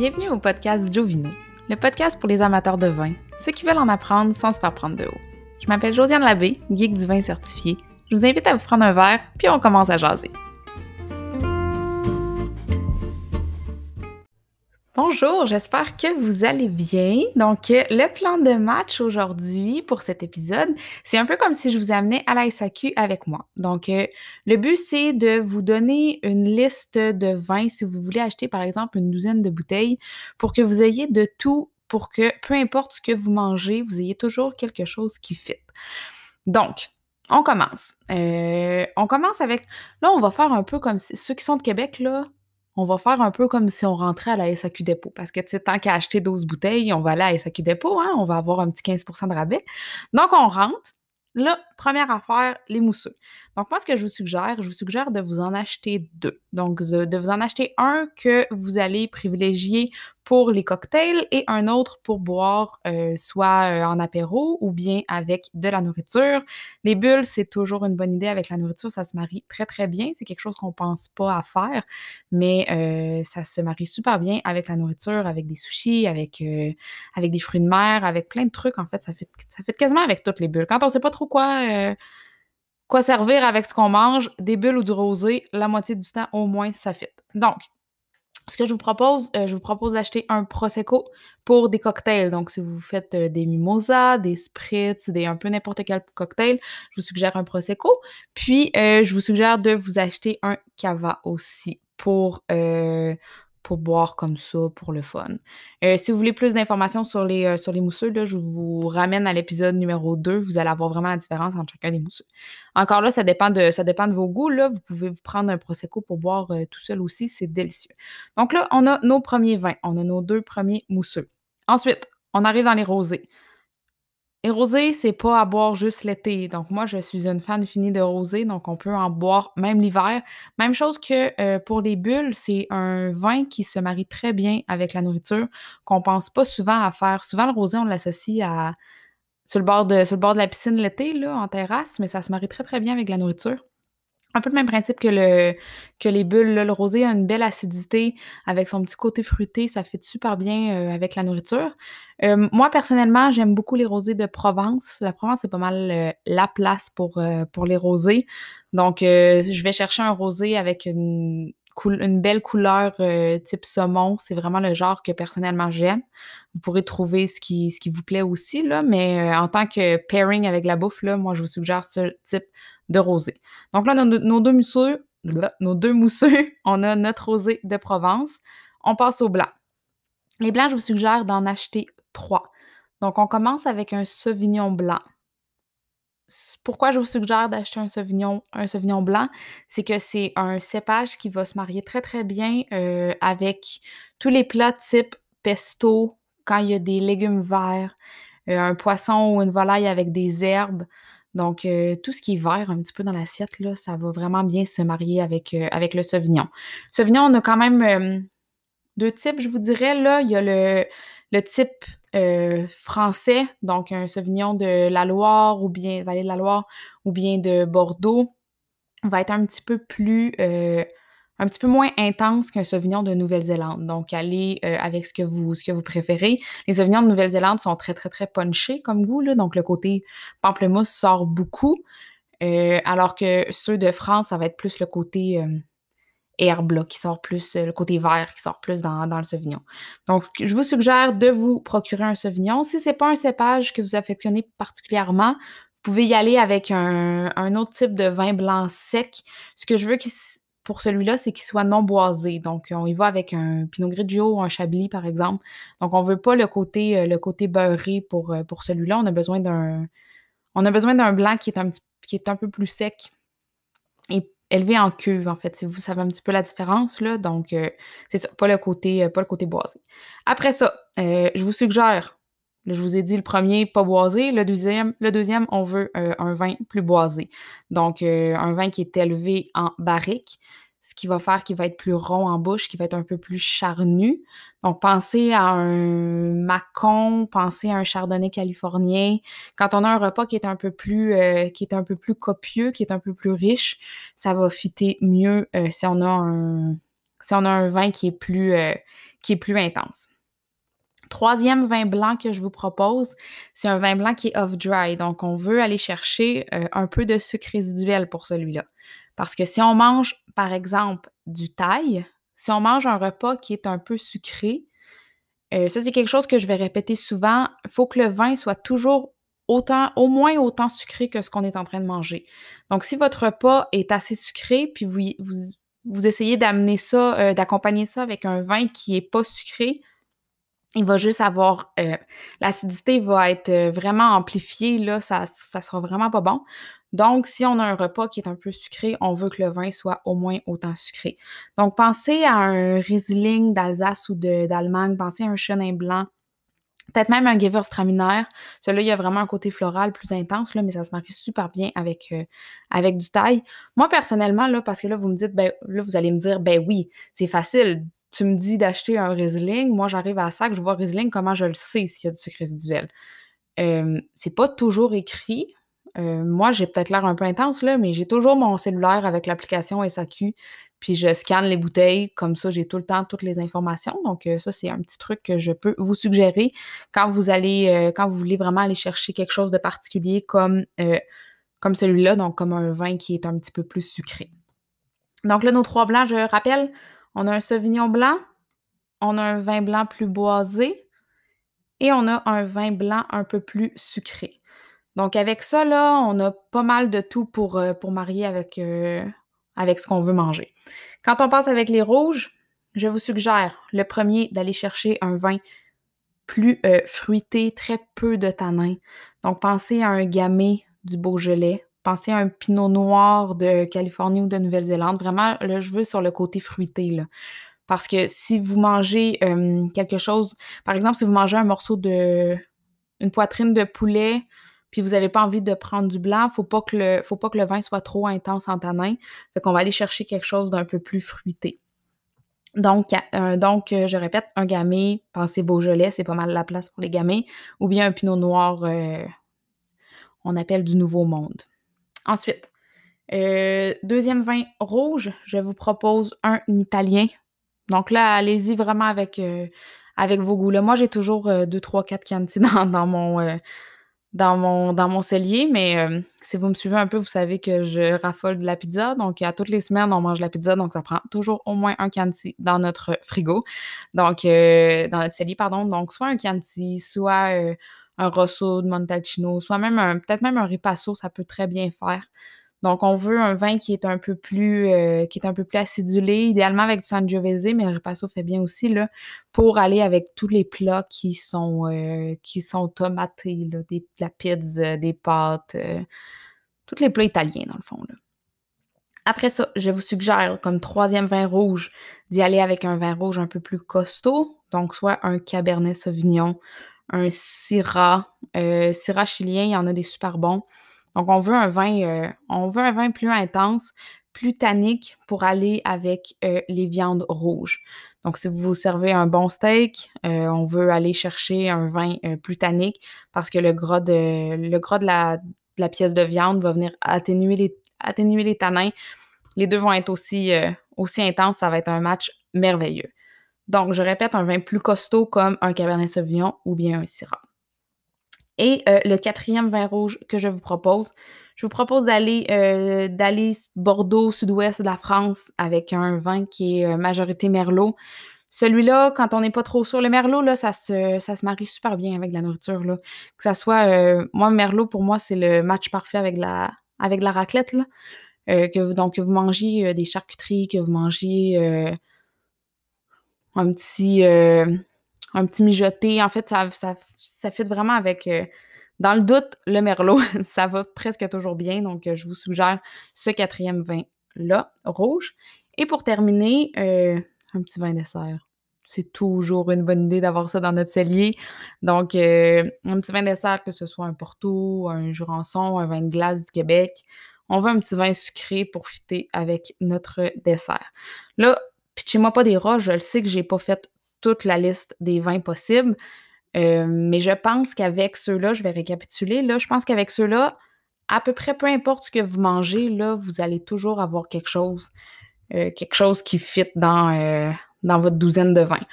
Bienvenue au podcast Jovino, le podcast pour les amateurs de vin, ceux qui veulent en apprendre sans se faire prendre de haut. Je m'appelle Josiane Labbé, geek du vin certifié. Je vous invite à vous prendre un verre, puis on commence à jaser. Bonjour, j'espère que vous allez bien. Donc, euh, le plan de match aujourd'hui pour cet épisode, c'est un peu comme si je vous amenais à la SAQ avec moi. Donc, euh, le but, c'est de vous donner une liste de vins si vous voulez acheter, par exemple, une douzaine de bouteilles pour que vous ayez de tout, pour que peu importe ce que vous mangez, vous ayez toujours quelque chose qui fit. Donc, on commence. Euh, on commence avec. Là, on va faire un peu comme ceux qui sont de Québec, là on va faire un peu comme si on rentrait à la SAQ Dépôt. Parce que, tu sais, tant qu'à acheter 12 bouteilles, on va aller à la SAQ Dépôt, hein, on va avoir un petit 15 de rabais. Donc, on rentre. Là, première affaire, les mousseux. Donc, moi, ce que je vous suggère, je vous suggère de vous en acheter deux. Donc, de vous en acheter un que vous allez privilégier pour les cocktails et un autre pour boire euh, soit euh, en apéro ou bien avec de la nourriture. Les bulles, c'est toujours une bonne idée avec la nourriture, ça se marie très très bien. C'est quelque chose qu'on pense pas à faire, mais euh, ça se marie super bien avec la nourriture, avec des sushis, avec, des fruits de mer, avec plein de trucs. En fait, ça fait, ça fait quasiment avec toutes les bulles. Quand on sait pas trop quoi quoi servir avec ce qu'on mange, des bulles ou du rosé, la moitié du temps au moins ça fit. Donc, ce que je vous propose, euh, je vous propose d'acheter un prosecco pour des cocktails. Donc, si vous faites euh, des mimosas, des spritz, des un peu n'importe quel cocktail, je vous suggère un prosecco. Puis, euh, je vous suggère de vous acheter un cava aussi pour pour boire comme ça, pour le fun. Euh, si vous voulez plus d'informations sur les, euh, sur les mousseux, là, je vous ramène à l'épisode numéro 2. Vous allez avoir vraiment la différence entre chacun des mousseux. Encore là, ça dépend de, ça dépend de vos goûts. Là. Vous pouvez vous prendre un Prosecco pour boire euh, tout seul aussi. C'est délicieux. Donc là, on a nos premiers vins. On a nos deux premiers mousseux. Ensuite, on arrive dans les rosés. Les rosés, c'est pas à boire juste l'été. Donc, moi, je suis une fan finie de rosé, donc on peut en boire même l'hiver. Même chose que euh, pour les bulles, c'est un vin qui se marie très bien avec la nourriture, qu'on pense pas souvent à faire. Souvent, le rosé, on l'associe à sur le bord de, sur le bord de la piscine l'été, là, en terrasse, mais ça se marie très, très bien avec la nourriture un peu le même principe que, le, que les bulles. Le rosé a une belle acidité avec son petit côté fruité. Ça fait super bien euh, avec la nourriture. Euh, moi, personnellement, j'aime beaucoup les rosés de Provence. La Provence, c'est pas mal euh, la place pour, les rosés. Donc, je vais chercher un rosé avec une, belle couleur type saumon. C'est vraiment le genre que personnellement j'aime. Vous pourrez trouver ce qui, vous plaît aussi, là, mais en tant que pairing avec la bouffe, moi, je vous suggère ce type de rosé. Donc là, nos, deux mousseux, nos deux mousseux, on a notre rosé de Provence. On passe au blanc. Les blancs, je vous suggère d'en acheter trois. Donc, on commence avec un Sauvignon blanc. Pourquoi je vous suggère d'acheter un Sauvignon, un Sauvignon blanc? C'est que c'est un cépage qui va se marier très, très bien euh, avec tous les plats type pesto, quand il y a des légumes verts, euh, un poisson ou une volaille avec des herbes. Donc, euh, tout ce qui est vert un petit peu dans l'assiette, là, ça va vraiment bien se marier avec, euh, le Sauvignon. Sauvignon, on a quand même euh, deux types, je vous dirais. Il y a le, le type français, donc un Sauvignon de la Loire ou bien Vallée de la Loire ou bien de Bordeaux, va être un petit peu plus un petit peu moins intense qu'un Sauvignon de Nouvelle-Zélande. Donc, allez euh, avec ce que, vous, préférez. Les Sauvignons de Nouvelle-Zélande sont très, très, très punchés comme goût. Là, donc, le côté pamplemousse sort beaucoup. Euh, alors que ceux de France, ça va être plus le côté euh, herbe, qui sort plus, le côté vert qui sort plus dans, le Sauvignon. Donc, je vous suggère de vous procurer un Sauvignon. Si ce n'est pas un cépage que vous affectionnez particulièrement, vous pouvez y aller avec un, autre type de vin blanc sec. Ce que je veux qu'il pour celui-là, c'est qu'il soit non boisé. Donc, on y va avec un Pinot Grigio ou un Chablis, par exemple. Donc, on ne veut pas le côté, euh, le côté beurré pour, euh, pour celui-là. On a besoin d'un. Blanc qui est un petit, qui est un peu plus sec et élevé en cuve, en fait. Si vous savez un petit peu la différence, là. Donc, euh, c'est ça, pas le côté, pas le côté boisé. Après ça, je vous suggère je vous ai dit le premier, pas boisé. Le deuxième, on veut euh, un vin plus boisé. Donc, euh, un vin qui est élevé en barrique, ce qui va faire qu'il va être plus rond en bouche, qui va être un peu plus charnu. Donc, pensez à un Macon, pensez à un Chardonnay californien. Quand on a un repas qui est un peu plus, euh, qui est un peu plus copieux, qui est un peu plus riche, ça va fitter mieux si on a un vin qui est plus intense. Troisième vin blanc que je vous propose, c'est un vin blanc qui est off-dry. Donc, on veut aller chercher euh, un peu de sucre résiduel pour celui-là. Parce que si on mange, par exemple, du taille, si on mange un repas qui est un peu sucré, euh, ça, c'est quelque chose que je vais répéter souvent. Il faut que le vin soit toujours autant, au moins autant sucré que ce qu'on est en train de manger. Donc, si votre repas est assez sucré, puis vous, vous, essayez d'amener ça, euh, d'accompagner ça avec un vin qui n'est pas sucré, il va juste avoir euh, l'acidité va être euh, vraiment amplifiée, là, ça, ça sera vraiment pas bon. Donc, si on a un repas qui est un peu sucré, on veut que le vin soit au moins autant sucré. Donc, pensez à un Riesling d'Alsace ou d'Allemagne, pensez à un Chenin blanc, peut-être même un Gewürztraminer. Celui-là, il y a vraiment un côté floral plus intense, là, mais ça se marie super bien avec, euh, avec du taille. Moi, personnellement, là, parce que là, vous me dites, ben, là, vous allez me dire, ben oui, c'est facile tu me dis d'acheter un Riesling, moi j'arrive à ça, que je vois Riesling, comment je le sais s'il y a du sucre résiduel? Euh, c'est pas toujours écrit. Moi, j'ai peut-être l'air un peu intense, mais j'ai toujours mon cellulaire avec l'application SAQ, puis je scanne les bouteilles, comme ça, j'ai tout le temps toutes les informations. Donc, ça, c'est un petit truc que je peux vous suggérer quand vous allez, quand vous voulez vraiment aller chercher quelque chose de particulier comme, comme celui-là, donc comme un vin qui est un petit peu plus sucré. Donc là, nos trois blancs, je rappelle, on a un Sauvignon blanc, on a un vin blanc plus boisé et on a un vin blanc un peu plus sucré. Donc avec ça, là, on a pas mal de tout pour, euh, marier avec, euh, avec ce qu'on veut manger. Quand on passe avec les rouges, je vous suggère le premier d'aller chercher un vin plus euh, fruité, très peu de tanin. Donc pensez à un gamay du Beaujolais Pensez à un pinot noir de Californie ou de Nouvelle-Zélande. Vraiment, là, je veux sur le côté fruité. Là. Parce que si vous mangez quelque chose, par exemple, si vous mangez un morceau de. une poitrine de poulet, puis vous n'avez pas envie de prendre du blanc, faut pas que le, faut pas que le vin soit trop intense en tanin. Fait qu'on va aller chercher quelque chose d'un peu plus fruité. Donc, euh, euh, je répète, un gamay, pensez Beaujolais, c'est pas mal la place pour les gamets, ou bien un pinot noir, euh, on appelle du Nouveau Monde. Ensuite, euh, deuxième vin rouge, je vous propose un italien. Donc là, allez-y vraiment avec, euh, avec vos goûts. Là, moi, j'ai toujours 2, 3, 4 Chianti dans, dans mon, euh, dans, mon, dans mon cellier, mais si vous me suivez un peu, vous savez que je raffole de la pizza. Donc, à toutes les semaines, on mange de la pizza. Donc, ça prend toujours au moins un Chianti dans notre frigo. Donc, dans notre cellier, pardon. Donc, soit un Chianti, soit un rosso de Montalcino, soit même un, peut-être même un ripasso, ça peut très bien faire. Donc, on veut un vin qui est un peu plus, euh, qui est un peu plus acidulé, idéalement avec du Sangiovese, mais le ripasso fait bien aussi, là, pour aller avec tous les plats qui sont, euh, qui sont tomatés, là, des, la pizza, des pâtes, euh, tous les plats italiens, dans le fond, là. Après ça, je vous suggère, comme troisième vin rouge, d'y aller avec un vin rouge un peu plus costaud, donc soit un Cabernet Sauvignon, un Syrah. Euh, Syrah chilien, il y en a des super bons. Donc, on veut un vin, euh, on veut un vin plus intense, plus tannique pour aller avec euh, les viandes rouges. Donc, si vous servez un bon steak, on veut aller chercher un vin plus tannique parce que le gras de, la pièce de viande va venir atténuer les, atténuer les tanins. Les deux vont être aussi, aussi intenses. Ça va être un match merveilleux. Donc, je répète, un vin plus costaud comme un Cabernet Sauvignon ou bien un Syrah. Et euh, le quatrième vin rouge que je vous propose, je vous propose d'aller euh, Bordeaux, sud-ouest de la France, avec un vin qui est euh, majorité Merlot. Celui-là, quand on n'est pas trop sûr, le Merlot, là, ça se, ça marie super bien avec la nourriture. Là. Que ça soit, moi, Merlot, pour moi, c'est le match parfait avec la, raclette. Donc, que vous mangiez des charcuteries, que vous mangiez un petit, euh, un petit mijoté. En fait, ça, ça, fit vraiment avec. Euh, dans le doute, le merlot, ça va presque toujours bien. Donc, euh, je vous suggère ce quatrième vin-là, rouge. Et pour terminer, un petit vin dessert. C'est toujours une bonne idée d'avoir ça dans notre cellier. Donc, un petit vin dessert, que ce soit un Porto, un Jurançon, un vin de glace du Québec. On veut un petit vin sucré pour fitter avec notre dessert. Là, chez moi pas des roches, je le sais que j'ai pas fait toute la liste des vins possibles. Euh, mais je pense qu'avec ceux-là, je vais récapituler. Là, je pense qu'avec ceux-là, à peu près peu importe ce que vous mangez, là, vous allez toujours avoir quelque chose euh, quelque chose qui fit dans, euh, dans votre douzaine de vins.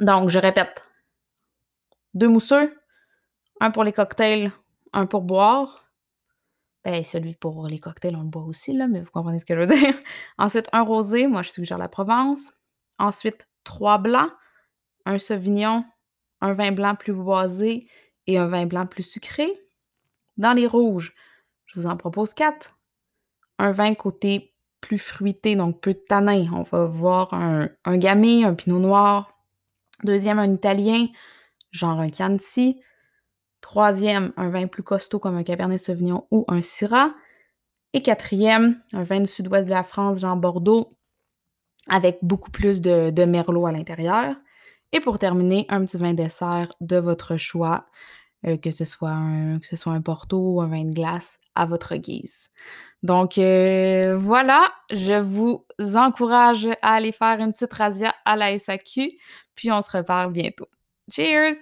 Donc, je répète, deux mousseux, un pour les cocktails, un pour boire. Ben, celui pour les cocktails, on le boit aussi, là, mais vous comprenez ce que je veux dire. Ensuite, un rosé, moi je suggère la Provence. Ensuite, trois blancs, un sauvignon, un vin blanc plus boisé et un vin blanc plus sucré. Dans les rouges, je vous en propose quatre. Un vin côté plus fruité, donc peu de tanin. On va voir un, un gamay, un pinot noir. Deuxième, un italien, genre un Chianti. Troisième, un vin plus costaud comme un Cabernet Sauvignon ou un Syrah. Et quatrième, un vin du sud-ouest de la France, genre Bordeaux, avec beaucoup plus de, merlot à l'intérieur. Et pour terminer, un petit vin dessert de votre choix, euh, que, ce soit un, que ce soit un Porto ou un vin de glace à votre guise. Donc euh, voilà, je vous encourage à aller faire une petite razzia à la SAQ, puis on se reparle bientôt. Cheers!